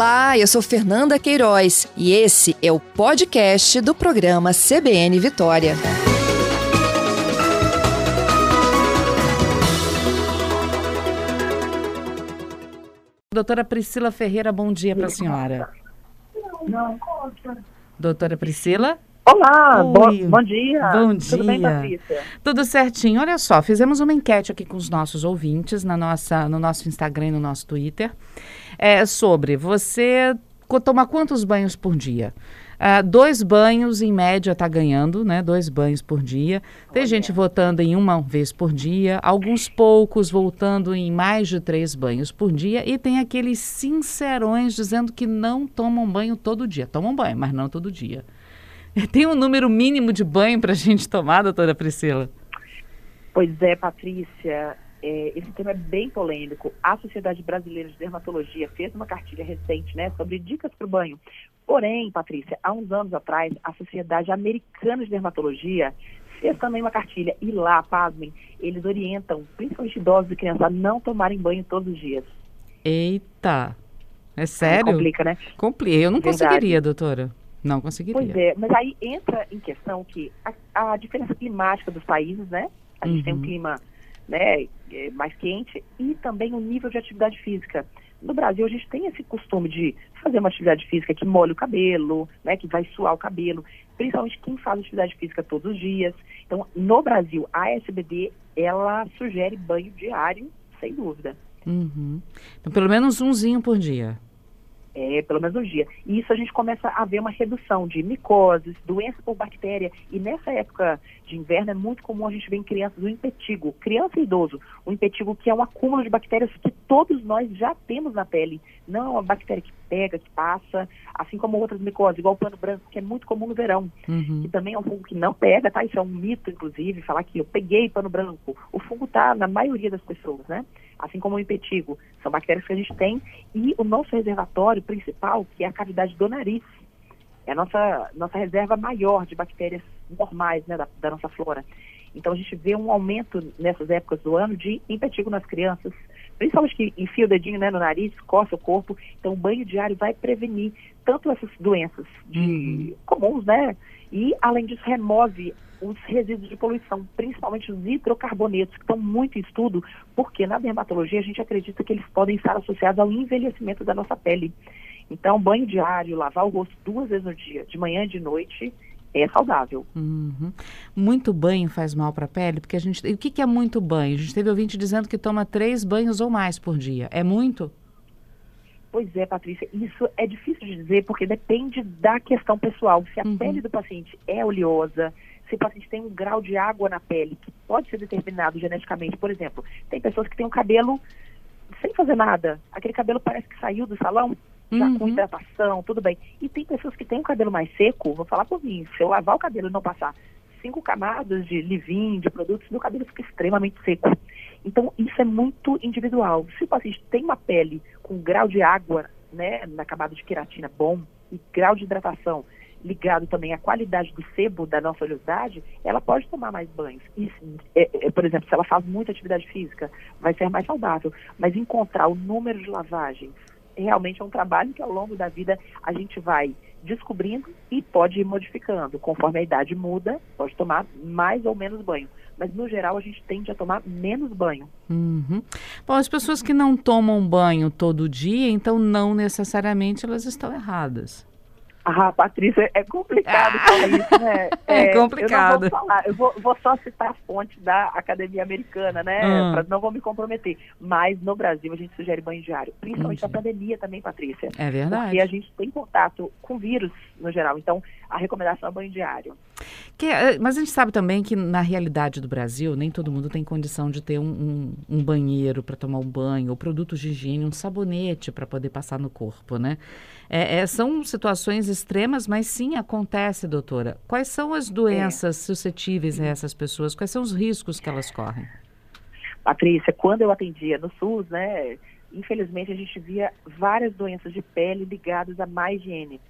Olá, eu sou Fernanda Queiroz e esse é o podcast do programa CBN Vitória. Doutora Priscila Ferreira, bom dia para a senhora. Não, Doutora Priscila? Olá, Oi. bom, bom dia. Bom Tudo bem, dia. Patrícia? Tudo certinho. Olha só, fizemos uma enquete aqui com os nossos ouvintes na nossa, no nosso Instagram e no nosso Twitter é, sobre você tomar quantos banhos por dia? Ah, dois banhos, em média, está ganhando, né? Dois banhos por dia. Tem gente votando em uma vez por dia, alguns poucos voltando em mais de três banhos por dia, e tem aqueles sincerões dizendo que não tomam banho todo dia. Tomam banho, mas não todo dia. Tem um número mínimo de banho para a gente tomar, doutora Priscila? Pois é, Patrícia, é, esse tema é bem polêmico. A Sociedade Brasileira de Dermatologia fez uma cartilha recente né, sobre dicas para o banho. Porém, Patrícia, há uns anos atrás, a Sociedade Americana de Dermatologia fez também uma cartilha. E lá, pasmem, eles orientam, principalmente idosos e crianças, a não tomarem banho todos os dias. Eita, é Aí sério? Complica, né? Compli- Eu não Verdade. conseguiria, doutora. Não conseguiria. Pois é, mas aí entra em questão que a, a diferença climática dos países, né? A gente tem um Uhum. clima né, é, mais quente e também o nível de atividade física. No Brasil, a gente tem esse costume de fazer uma atividade física que molha o cabelo, né, que vai suar o cabelo, principalmente quem faz atividade física todos os dias. Então, no Brasil, a SBD, ela sugere banho diário, sem dúvida. Uhum. Então, pelo menos umzinho por dia. É, pelo menos um dia. E isso a gente começa a ver uma redução de micoses, doença por bactéria. E nessa época de inverno é muito comum a gente ver em crianças o impetigo, criança e idoso. O impetigo que é um acúmulo de bactérias que todos nós já temos na pele. Não é uma bactéria que pega, que passa, assim como outras micoses, igual o pano branco, que é muito comum no verão. Uhum. Que também é um fungo que não pega, tá? Isso é um mito, inclusive, falar que eu peguei pano branco. O fungo tá na maioria das pessoas, né? Assim como o impetigo. São bactérias que a gente tem. E o nosso reservatório principal, que é a cavidade do nariz. É a nossa, nossa reserva maior de bactérias normais, né? Da, da nossa flora. Então a gente vê um aumento nessas épocas do ano de impetigo nas crianças, principalmente que enfia o dedinho né, no nariz, coça o corpo. Então o banho diário vai prevenir tanto essas doenças de comuns, né? E além disso remove os resíduos de poluição, principalmente os hidrocarbonetos, que estão muito em estudo, porque na dermatologia a gente acredita que eles podem estar associados ao envelhecimento da nossa pele. Então, banho diário, lavar o rosto duas vezes no dia, de manhã e de noite, é saudável. Uhum. Muito banho faz mal para a pele? Porque a gente. E o que, que é muito banho? A gente teve ouvinte dizendo que toma três banhos ou mais por dia. É muito? Pois é, Patrícia, isso é difícil de dizer porque depende da questão pessoal. Se a Uhum. pele do paciente é oleosa, se o paciente tem um grau de água na pele que pode ser determinado geneticamente, por exemplo, tem pessoas que têm um cabelo sem fazer nada, aquele cabelo parece que saiu do salão, já com Uhum. hidratação, tudo bem. E tem pessoas que têm um cabelo mais seco, vou falar por mim, se eu lavar o cabelo e não passar cinco camadas de leave-in, de produtos, meu cabelo fica extremamente seco. Então, isso é muito individual. Se o paciente tem uma pele com grau de água, né, na camada de queratina bom e grau de hidratação ligado também à qualidade do sebo da nossa oleosidade, ela pode tomar mais banhos. E, é, é, por exemplo, se ela faz muita atividade física, vai ser mais saudável. Mas encontrar o número de lavagens realmente é um trabalho que ao longo da vida a gente vai descobrindo e pode ir modificando. Conforme a idade muda, pode tomar mais ou menos banho. Mas no geral a gente tende a tomar menos banho. Uhum. Bom, as pessoas que não tomam banho todo dia, então não necessariamente elas estão erradas. Ah, Patrícia, é complicado falar isso, né? É complicado. Eu não vou falar, eu vou, vou só citar a fonte da Academia Americana, né? Ah. Pra- não vou me comprometer. Mas no Brasil a gente sugere banho diário, principalmente na pandemia também, Patrícia. É verdade. Porque a gente tem contato com vírus no geral. Então, a recomendação é banho diário. Que, eh, mas a gente sabe também que na realidade do Brasil, nem todo mundo tem condição de ter um, um- um banheiro para tomar um banho, ou produtos de higiene, um sabonete para poder passar no corpo, né? É, é, são situações extremas, mas sim acontece, doutora. Quais são as doenças suscetíveis a essas pessoas? Quais são os riscos que elas correm? Patrícia, quando eu atendia no SUS, né, infelizmente a gente via várias doenças de pele ligadas à má higiene.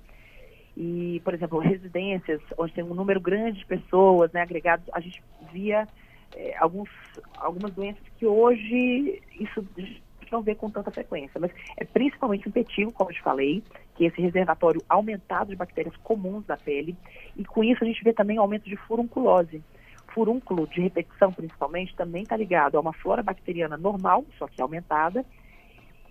E, por exemplo, residências onde tem um número grande de pessoas, né, agregados, a gente via eh, alguns, algumas doenças que hoje isso não vê com tanta frequência. Mas é principalmente o impetigo, como eu te falei, que é esse reservatório aumentado de bactérias comuns da pele. E com isso a gente vê também aumento de furunculose. Furúnculo de repetição, principalmente, também está ligado a uma flora bacteriana normal, só que aumentada,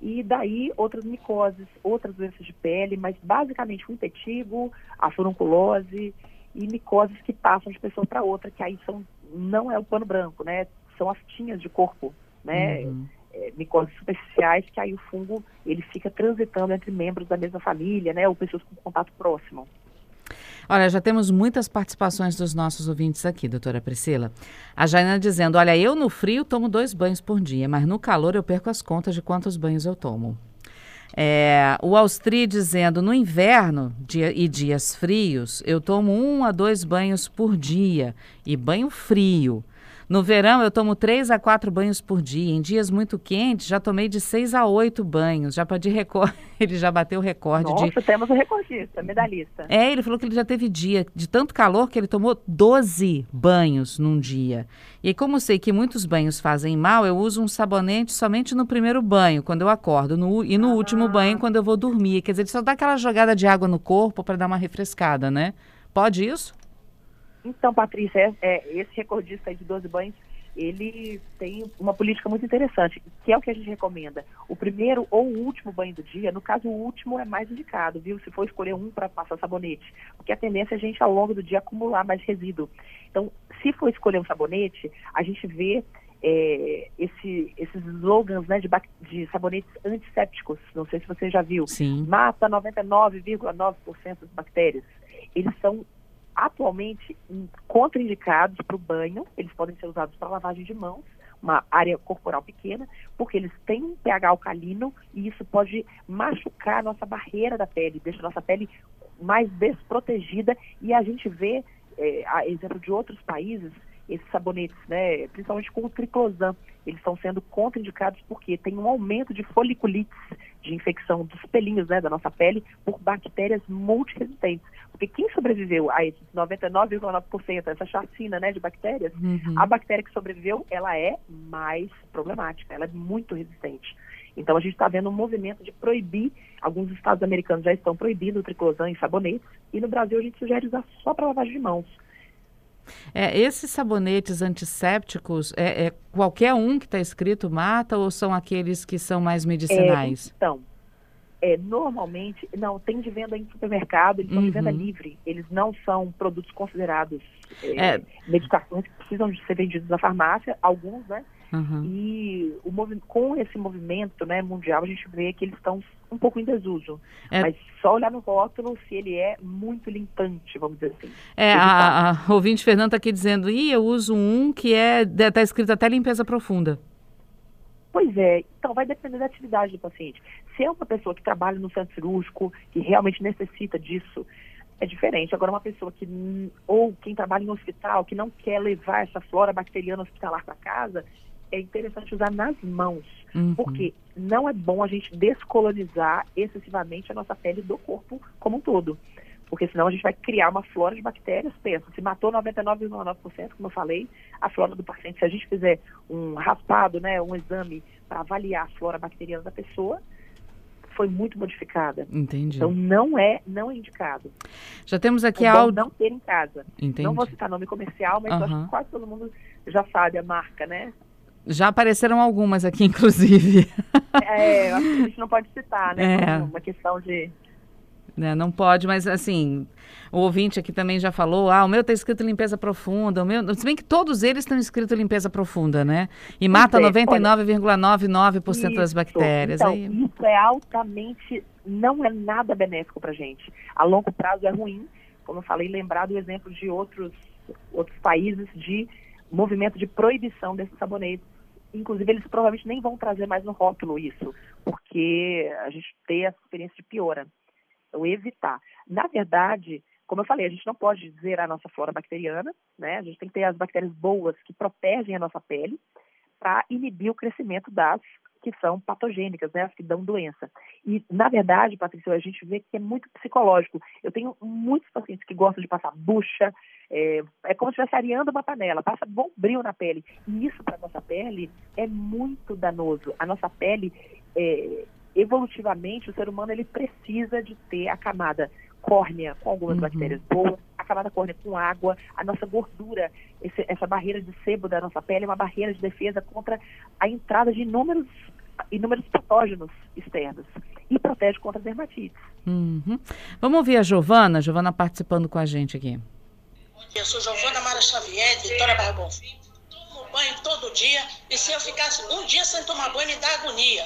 e daí outras micoses, outras doenças de pele, mas basicamente o impetigo, a furunculose e micoses que passam de pessoa para outra, que aí são, não é o pano branco, né? São as tinhas de corpo, né? Uhum. É, micoses superficiais, que aí o fungo ele fica transitando entre membros da mesma família, né? Ou pessoas com contato próximo. Olha, já temos muitas participações dos nossos ouvintes aqui, doutora Priscila. A Jaina dizendo: Olha, eu no frio tomo dois banhos por dia, mas no calor eu perco as contas de quantos banhos eu tomo. É, o Austri dizendo: no inverno dia, e dias frios, eu tomo um a dois banhos por dia e banho frio. No verão, eu tomo três a quatro banhos por dia. Em dias muito quentes, já tomei de seis a oito banhos. Já de recorde. Ele já bateu o recorde Nossa, de. temos o recordista, medalhista. É, ele falou que ele já teve dia de tanto calor que ele tomou 12 banhos num dia. E como sei que muitos banhos fazem mal, eu uso um sabonete somente no primeiro banho, quando eu acordo, no, e no ah. último banho, quando eu vou dormir. Quer dizer, ele só dá aquela jogada de água no corpo para dar uma refrescada, né? Pode isso? Então, Patrícia, é, é, esse recordista de 12 banhos, ele tem uma política muito interessante, que é o que a gente recomenda. O primeiro ou o último banho do dia, no caso o último é mais indicado, viu? Se for escolher um para passar sabonete, porque a tendência é a gente ao longo do dia acumular mais resíduo. Então, se for escolher um sabonete, a gente vê é, esse, esses slogans né, de, de, sabonetes antissépticos, não sei se você já viu. Sim. Mata 99,9% das bactérias. Eles são atualmente contraindicados para o banho, eles podem ser usados para lavagem de mãos, uma área corporal pequena, porque eles têm um pH alcalino e isso pode machucar a nossa barreira da pele, deixa a nossa pele mais desprotegida. E a gente vê, é, a exemplo de outros países, esses sabonetes, né, principalmente com o triclosan, eles estão sendo contraindicados porque tem um aumento de foliculites, de infecção dos pelinhos né, da nossa pele, por bactérias multiresistentes. Porque quem sobreviveu a esses 99,9%, essa chacina né, de bactérias, uhum. a bactéria que sobreviveu, ela é mais problemática, ela é muito resistente. Então a gente está vendo um movimento de proibir, alguns estados americanos já estão proibindo o triclosan em sabonetes, e no Brasil a gente sugere usar só para lavagem de mãos. É, esses sabonetes antissépticos, é, é qualquer um que está escrito mata ou são aqueles que são mais medicinais? É, então, é, normalmente, não, tem de venda em supermercado, eles uhum. são de venda uhum. livre, eles não são produtos considerados é, é. medicações que precisam de ser vendidos na farmácia, alguns, né? Uhum. E o com esse movimento né, mundial, a gente vê que eles estão um pouco em desuso. É. Mas só olhar no rótulo se ele é muito limpante, vamos dizer assim. É, a, a, ouvinte Fernanda está aqui dizendo, e eu uso um que é está escrito até limpeza profunda. Pois é, então vai depender da atividade do paciente. Se é uma pessoa que trabalha no centro cirúrgico, que realmente necessita disso, é diferente. Agora, uma pessoa que, ou quem trabalha em hospital, que não quer levar essa flora bacteriana hospitalar para casa, é interessante usar nas mãos, uhum. porque não é bom a gente descolonizar excessivamente a nossa pele do corpo como um todo. Porque senão a gente vai criar uma flora de bactérias, pensa, se matou 99,9%, como eu falei, a flora do paciente, se a gente fizer um raspado, né, um exame para avaliar a flora bacteriana da pessoa, foi muito modificada. Entendi. Então não é, não é indicado. Já temos aqui é áudio. não ter em casa. Entendi. Não vou citar nome comercial, mas uhum. acho que quase todo mundo já sabe a marca, né? Já apareceram algumas aqui, inclusive. É, acho que a gente não pode citar, né? É. Uma questão de. Né, não pode, mas assim, o ouvinte aqui também já falou, ah, o meu está escrito limpeza profunda, o meu, se bem que todos eles estão escrito limpeza profunda, né? E mata 99,99% das bactérias. Então, Aí... isso é altamente, não é nada benéfico para gente. A longo prazo é ruim, como eu falei, lembrar do exemplo de outros, outros países de movimento de proibição desses sabonetes. Inclusive, eles provavelmente nem vão trazer mais no rótulo isso, porque a gente tem essa experiência de piora. Então, evitar. Na verdade, como eu falei, a gente não pode zerar a nossa flora bacteriana, né? A gente tem que ter as bactérias boas que protegem a nossa pele para inibir o crescimento das que são patogênicas, né, as que dão doença. E, na verdade, Patrícia, a gente vê que é muito psicológico. Eu tenho muitos pacientes que gostam de passar bucha, é, é como se estivesse areando uma panela, passa bom brilho na pele. E isso, para a nossa pele, é muito danoso. A nossa pele, é, evolutivamente, o ser humano ele precisa de ter a camada córnea com algumas uhum. bactérias boas, a camada córnea com água, a nossa gordura, esse, essa barreira de sebo da nossa pele é uma barreira de defesa contra a entrada de inúmeros, inúmeros patógenos externos e protege contra dermatites. Uhum. Vamos ouvir a Giovana, Giovana participando com a gente aqui. Eu sou Giovana Mara Xavier, Vitória Barra Bonfim. Tomo banho todo dia e se eu ficasse um dia sem tomar banho, me dá agonia.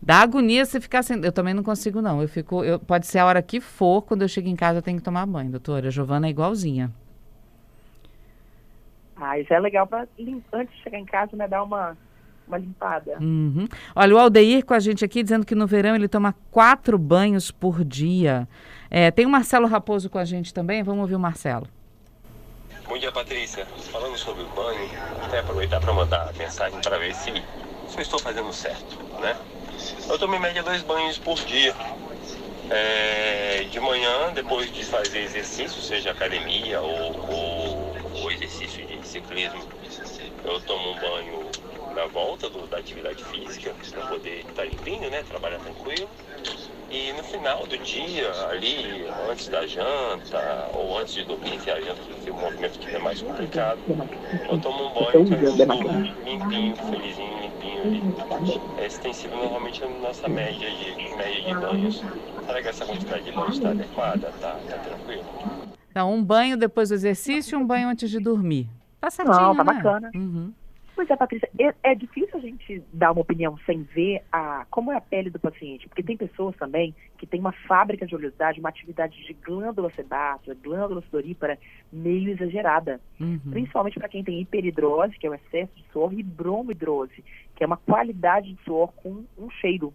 Dá agonia se ficar sem. Eu também não consigo, não. Eu fico. Eu, pode ser a hora que for, quando eu chego em casa, eu tenho que tomar banho, doutora. A Giovana é igualzinha. Ah, isso é legal para antes de chegar em casa, né, dar uma, uma limpada. Uhum. Olha, o Aldeir com a gente aqui dizendo que no verão ele toma quatro banhos por dia. É, tem o Marcelo Raposo com a gente também. Vamos ouvir o Marcelo. Bom dia, Patrícia. Falando sobre o banho, até aproveitar para mandar mensagem para ver se, se eu estou fazendo certo, né? Eu tomo em média dois banhos por dia. É, de manhã, depois de fazer exercício, seja academia ou, ou, ou exercício de ciclismo, eu tomo um banho na volta do, da atividade física para poder estar tá limpinho, né? Trabalhar tranquilo. E no final do dia, ali, antes da janta, ou antes de dormir, que a janta que o movimento que é mais complicado, eu tomo um banho limpinho, felizinho, limpinho ali. Essa tem sido normalmente a nossa média de, média de banhos. Será que essa quantidade de banhos está adequada? Tá, tá tranquilo? Então, um banho depois do exercício e um banho antes de dormir. Tá certinho, Não, tá né? bacana. Uhum. Pois é, Patrícia, é, é, difícil a gente dar uma opinião sem ver a, como é a pele do paciente, porque tem pessoas também que têm uma fábrica de oleosidade, uma atividade de glândula sebácea, glândula sudorípara meio exagerada. Uhum. Principalmente para quem tem hiperidrose, que é o excesso de suor, e bromohidrose, que é uma qualidade de suor com um cheiro.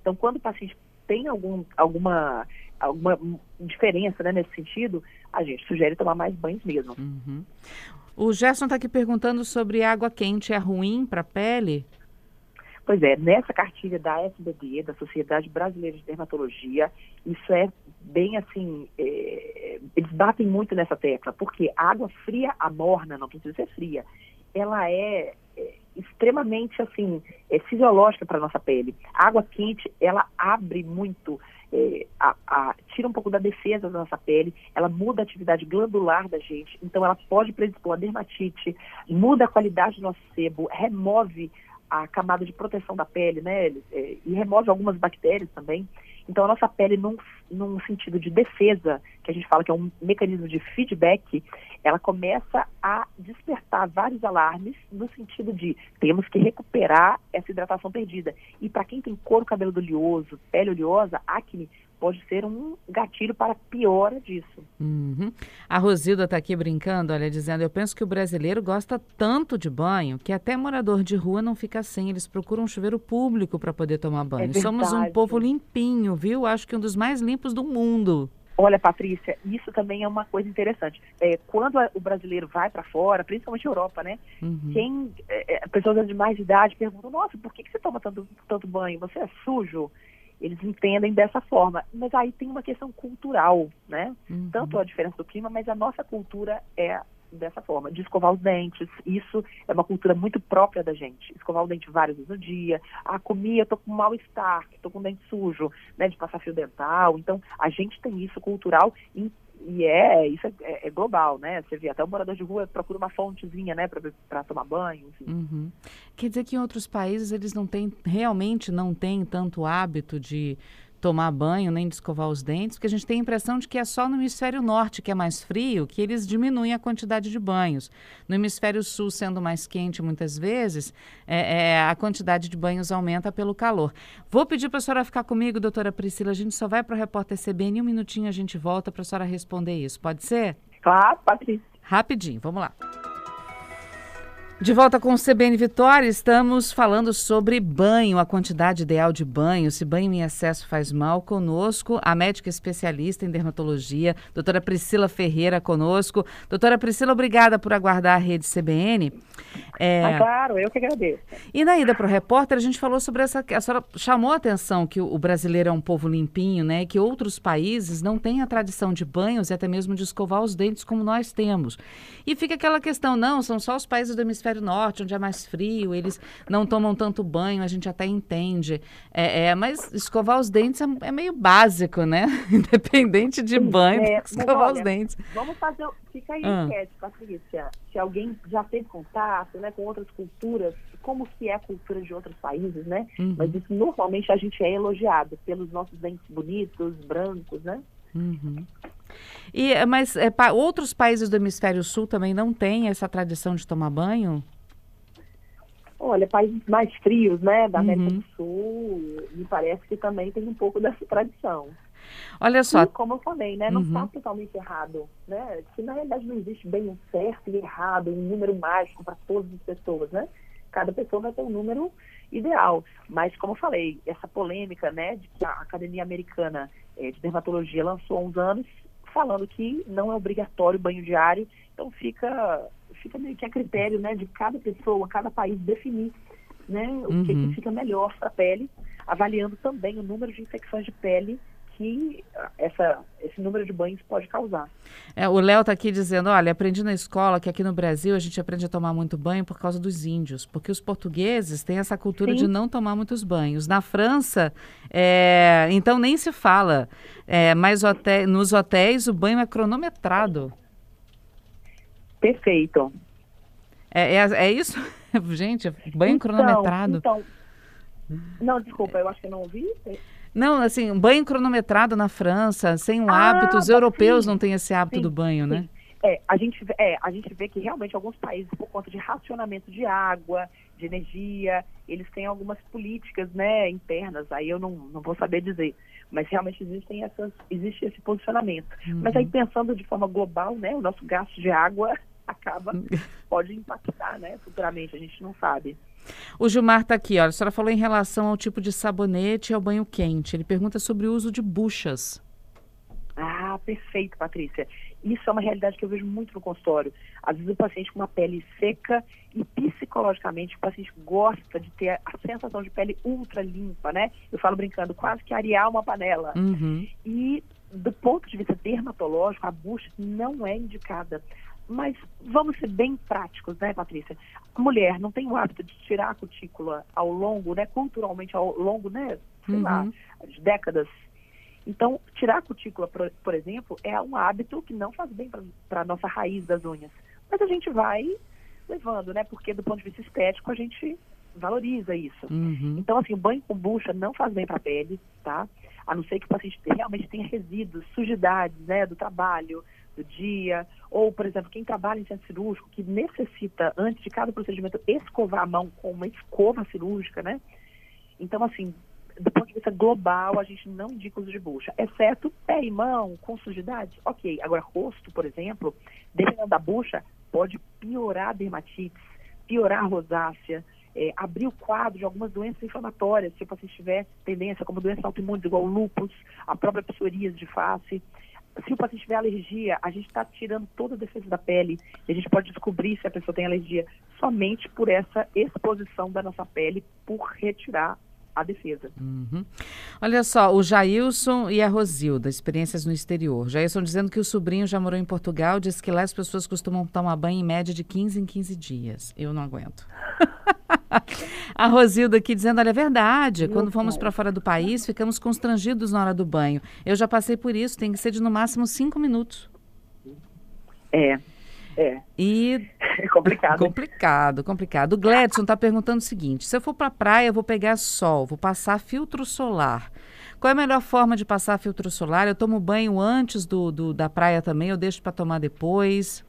Então, quando o paciente tem algum, alguma, alguma diferença né, nesse sentido, a gente sugere tomar mais banhos mesmo. Uhum. O Gerson está aqui perguntando sobre água quente. É ruim para a pele? Pois é, nessa cartilha da SBD, da Sociedade Brasileira de Dermatologia, isso é bem assim, é, eles batem muito nessa tecla, porque a água fria, a morna, não precisa ser fria, ela é, é extremamente assim, é fisiológica para a nossa pele. A água quente, ela abre muito é, a, a, tira um pouco da defesa da nossa pele, ela muda a atividade glandular da gente, então ela pode predispor a dermatite, muda a qualidade do nosso sebo, remove a camada de proteção da pele, né? É, e remove algumas bactérias também. Então, a nossa pele, num, num sentido de defesa, que a gente fala que é um mecanismo de feedback, ela começa a despertar vários alarmes no sentido de temos que recuperar essa hidratação perdida. E para quem tem couro cabelo oleoso, pele oleosa, acne, pode ser um gatilho para piora disso. Uhum. A Rosilda está aqui brincando, olha, dizendo: Eu penso que o brasileiro gosta tanto de banho que até morador de rua não fica sem. Eles procuram um chuveiro público para poder tomar banho. É Somos um povo limpinho, viu? Acho que um dos mais limpos do mundo. Olha, Patrícia, isso também é uma coisa interessante. É, quando a, o brasileiro vai para fora, principalmente Europa, né? Uhum. Quem, é, é, pessoas de mais idade perguntam: Nossa, por que, que você toma tanto, tanto banho? Você é sujo? Eles entendem dessa forma. Mas aí tem uma questão cultural, né? Uhum. Tanto a diferença do clima, mas a nossa cultura é dessa forma, de escovar os dentes. Isso é uma cultura muito própria da gente. Escovar o dente várias vezes no dia. Ah, comi, eu tô com mal-estar, tô com dente sujo, né? De passar fio dental. Então, a gente tem isso cultural em e é, isso é, é, é, global, né? Você vê, até o morador de rua procura uma fontezinha, né, para tomar banho. Uhum. Quer dizer que em outros países eles não têm, realmente não têm tanto hábito de tomar banho, nem de escovar os dentes, porque a gente tem a impressão de que é só no hemisfério norte, que é mais frio, que eles diminuem a quantidade de banhos. No hemisfério sul, sendo mais quente muitas vezes, é, é, a quantidade de banhos aumenta pelo calor. Vou pedir para a senhora ficar comigo, doutora Priscila. A gente só vai para o repórter CBN, um minutinho a gente volta para a senhora responder isso. Pode ser? Claro, Patrícia. Rapidinho, vamos lá. De volta com o CBN Vitória, estamos falando sobre banho, a quantidade ideal de banho, se banho em excesso faz mal. Conosco, a médica especialista em dermatologia, doutora Priscila Ferreira, conosco. Doutora Priscila, obrigada por aguardar a rede CBN. É... Ah, claro, eu que agradeço. E na ida para o repórter, a gente falou sobre essa. A senhora chamou a atenção que o brasileiro é um povo limpinho, né? Que outros países não têm a tradição de banhos e até mesmo de escovar os dentes como nós temos. E fica aquela questão, não, são só os países do hemisfério hemisfério norte, onde é mais frio, eles não tomam tanto banho, a gente até entende. É, é mas escovar os dentes é, é meio básico, né? Independente de Sim, banho, é, escovar olha, os dentes. Vamos fazer. Fica aí ah. enquete, Patrícia. Se alguém já teve contato né, com outras culturas, como que é a cultura de outros países, né? Uhum. Mas isso normalmente a gente é elogiado pelos nossos dentes bonitos, brancos, né? Uhum. E, mas é, pa, outros países do hemisfério sul também não têm essa tradição de tomar banho? Olha, países mais frios, né, da América uhum. do Sul, me parece que também tem um pouco dessa tradição. Olha só. E, como eu falei, né, não está uhum. totalmente errado, né? Que na realidade não existe bem um certo e errado, um número mágico para todas as pessoas, né? Cada pessoa vai ter um número ideal. Mas, como eu falei, essa polêmica, né, de que a Academia Americana eh, de Dermatologia lançou há uns anos, falando que não é obrigatório banho diário, então fica, fica meio que a critério, né, de cada pessoa, cada país definir, né, o uhum. que, que uhum. fica melhor para a pele, avaliando também o número de infecções de pele que essa, esse número de banhos pode causar. É, o Léo está aqui dizendo, olha, aprendi na escola que aqui no Brasil a gente aprende a tomar muito banho por causa dos índios, porque os portugueses têm essa cultura Sim. de não tomar muitos banhos. Na França, é, então nem se fala, é, mas hotel, nos hotéis o banho é cronometrado. Perfeito. É, é, é isso? gente, banho então, cronometrado. Então, não, desculpa, eu acho que não ouvi. Não, assim, banho cronometrado na França, sem um ah, hábito. Os europeus sim. não têm esse hábito sim, do banho, né? sim. né? É, a gente, é, a gente vê que realmente alguns países, por conta de racionamento de água, de energia, eles têm algumas políticas né, internas, aí eu não, não vou saber dizer. Mas realmente existem essas, existe esse posicionamento. Uhum. Mas aí pensando de forma global, né, o nosso gasto de água acaba, pode impactar né, futuramente, a gente não sabe. O Gilmar está aqui, olha, a senhora falou em relação ao tipo de sabonete e ao banho quente. Ele pergunta sobre o uso de buchas. Ah, perfeito, Patrícia. Isso é uma realidade que eu vejo muito no consultório. Às vezes o paciente com uma pele seca e psicologicamente o paciente gosta de ter a sensação de pele ultra limpa, né? Eu falo brincando, quase que arear uma panela. Uhum. E do ponto de vista dermatológico, a bucha não é indicada. Mas vamos ser bem práticos, né, Patrícia? A mulher não tem o hábito de tirar a cutícula ao longo, né, culturalmente ao longo, né, sei uhum. lá, de décadas. Então, tirar a cutícula, por, por, exemplo, é um hábito que não faz bem para a nossa raiz das unhas. Mas a gente vai levando, né? Porque do ponto de vista estético a gente valoriza isso. Uhum. Então, assim, o banho com bucha não faz bem para a pele, tá? A não ser que o paciente realmente tenha resíduos, sujidades, né, do trabalho, do dia, ou, por exemplo, quem trabalha em centro cirúrgico, que necessita, antes de cada procedimento, escovar a mão com uma escova cirúrgica, né? Então, assim, do ponto de vista global, a gente não indica uso de bucha, exceto pé e mão com sujidade. Ok, agora rosto, por exemplo, dependendo da bucha, pode piorar a dermatite, piorar a rosácea, é, abrir o quadro de algumas doenças inflamatórias, se o paciente tiver tendência, como doenças autoimunes, igual lúpus, a própria psoríase de face se o paciente tiver alergia, a gente está tirando toda a defesa da pele e a gente pode descobrir se a pessoa tem alergia somente por essa exposição da nossa pele por retirar a defesa. Uhum. Olha só, o Jailson e a Rosilda, experiências no exterior. Jailson dizendo que o sobrinho já morou em Portugal, diz que lá as pessoas costumam tomar banho em média de 15 em 15 dias. Eu não aguento. a Rosilda aqui dizendo, olha, é verdade, quando fomos para fora do país, ficamos constrangidos na hora do banho. Eu já passei por isso, tem que ser de no máximo cinco minutos. É, é. E... É complicado. complicado, complicado. O Gledson está perguntando o seguinte: se eu for para a praia, eu vou pegar sol, vou passar filtro solar. Qual é a melhor forma de passar filtro solar? Eu tomo banho antes do, do da praia também, eu deixo para tomar depois?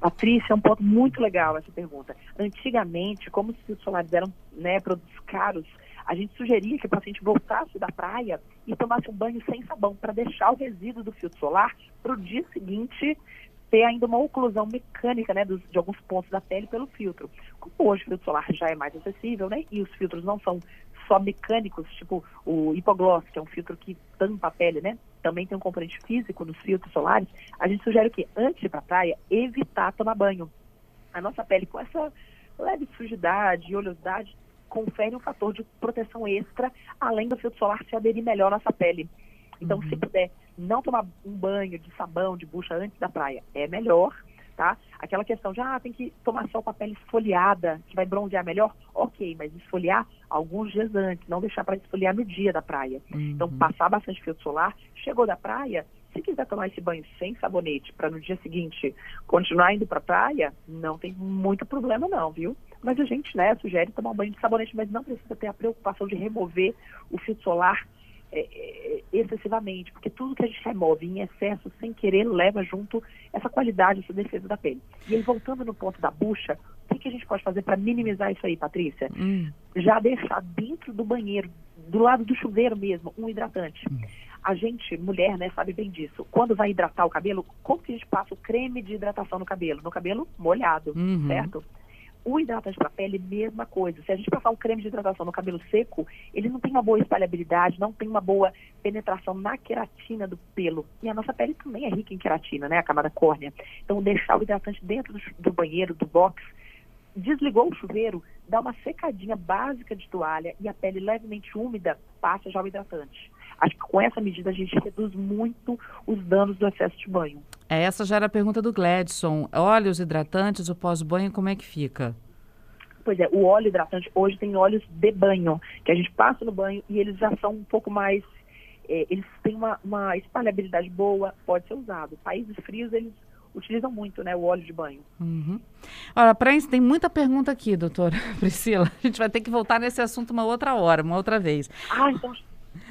Patrícia, é um ponto muito legal essa pergunta. Antigamente, como os filtros solares eram né, produtos caros, a gente sugeria que o paciente voltasse da praia e tomasse um banho sem sabão para deixar o resíduo do filtro solar para o dia seguinte ter ainda uma oclusão mecânica né, dos, de alguns pontos da pele pelo filtro. Como hoje o filtro solar já é mais acessível, né, e os filtros não são só mecânicos, tipo o hipogloss, que é um filtro que tampa a pele, né? Também tem um componente físico nos filtros solares. A gente sugere o quê? Antes de ir para a praia, evitar tomar banho. A nossa pele, com essa leve sujidade e oleosidade, confere um fator de proteção extra, além do filtro solar se aderir melhor à nossa pele. Então, uhum. se puder não tomar um banho de sabão, de bucha antes da praia, é melhor. tá? Aquela questão de, ah, tem que tomar sol com a pele esfoliada, que vai bronzear melhor. Ok, mas esfoliar alguns dias antes, não deixar para esfoliar no dia da praia. Então, Uhum. Então, passar bastante filtro solar, chegou da praia, se quiser tomar esse banho sem sabonete para no dia seguinte continuar indo para a praia, não tem muito problema não, viu? Mas a gente, né, sugere tomar um banho de sabonete, mas não precisa ter a preocupação de remover o filtro solar é, é, excessivamente, porque tudo que a gente remove em excesso, sem querer, leva junto essa qualidade, essa defesa da pele. E aí, voltando no ponto da bucha, o que, que a gente pode fazer para minimizar isso aí, Patrícia? Hum, já deixar dentro do banheiro, do lado do chuveiro mesmo, um hidratante. A gente, mulher, né, sabe bem disso. Quando vai hidratar o cabelo, como que a gente passa o creme de hidratação no cabelo? No cabelo molhado, Uhum. certo? O hidratante para pele, mesma coisa. Se a gente passar um creme de hidratação no cabelo seco, ele não tem uma boa espalhabilidade, não tem uma boa penetração na queratina do pelo. E a nossa pele também é rica em queratina, né? A camada córnea. Então, deixar o hidratante dentro do, do banheiro, do box, desligou o chuveiro, dá uma secadinha básica de toalha e a pele levemente úmida, passa já o hidratante. Acho que com essa medida a gente reduz muito os danos do excesso de banho. é, essa já era a pergunta do Gladson. Óleos hidratantes, o pós-banho, como é que fica? Pois é, o óleo hidratante hoje tem óleos de banho, que a gente passa no banho e eles já são um pouco mais. eh, eles têm uma, uma espalhabilidade boa, pode ser usado. Países frios, eles utilizam muito né, o óleo de banho. Uhum. Olha, para isso tem muita pergunta aqui, doutora Priscila. A gente vai ter que voltar nesse assunto uma outra hora, uma outra vez. Ah, então.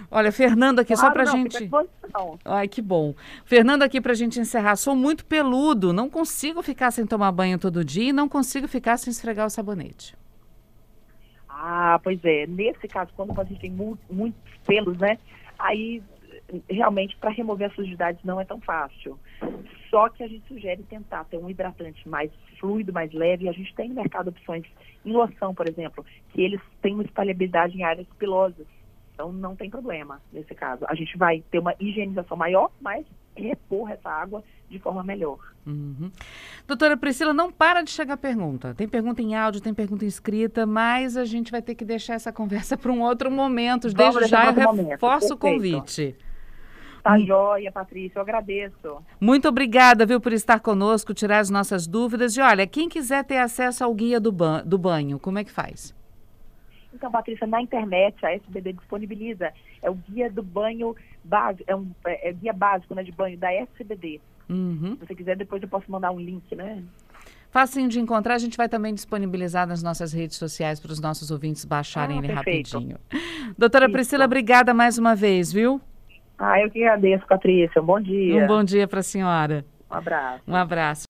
Olha, Fernando aqui, só claro, pra não, gente. fica à disposição. Ai, que bom. Fernando aqui pra gente encerrar. Sou muito peludo, não consigo ficar sem tomar banho todo dia e não consigo ficar sem esfregar o sabonete. Ah, pois é. Nesse caso, quando a gente tem mu- muitos pelos, né? Aí, realmente, para remover as sujidades não é tão fácil. Só que a gente sugere tentar ter um hidratante mais fluido, mais leve. E a gente tem no mercado opções em loção, por exemplo, que eles têm uma espalhabilidade em áreas pilosas. Então, não tem problema nesse caso. A gente vai ter uma higienização maior, mas repor essa água de forma melhor. Uhum. Doutora Priscila, não para de chegar pergunta. Tem pergunta em áudio, tem pergunta escrita, mas a gente vai ter que deixar essa conversa para um outro momento. Vamos Desde já eu reforço o convite. Tá joia, Patrícia. Eu agradeço. Muito obrigada, viu, por estar conosco, tirar as nossas dúvidas. E olha, quem quiser ter acesso ao guia do, ban do banho, como é que faz? Então, Patrícia, na internet a SBD disponibiliza. É o guia do banho básico, é um é, é guia básico né, de banho da SBD. Uhum. Se você quiser, depois eu posso mandar um link, né? Facinho de encontrar, a gente vai também disponibilizar nas nossas redes sociais para os nossos ouvintes baixarem Ah, ele perfeito. rapidinho. Doutora Isso. Priscila, obrigada mais uma vez, viu? Ah, eu que agradeço, Patrícia. Um bom dia. Um bom dia para a senhora. Um abraço. Um abraço.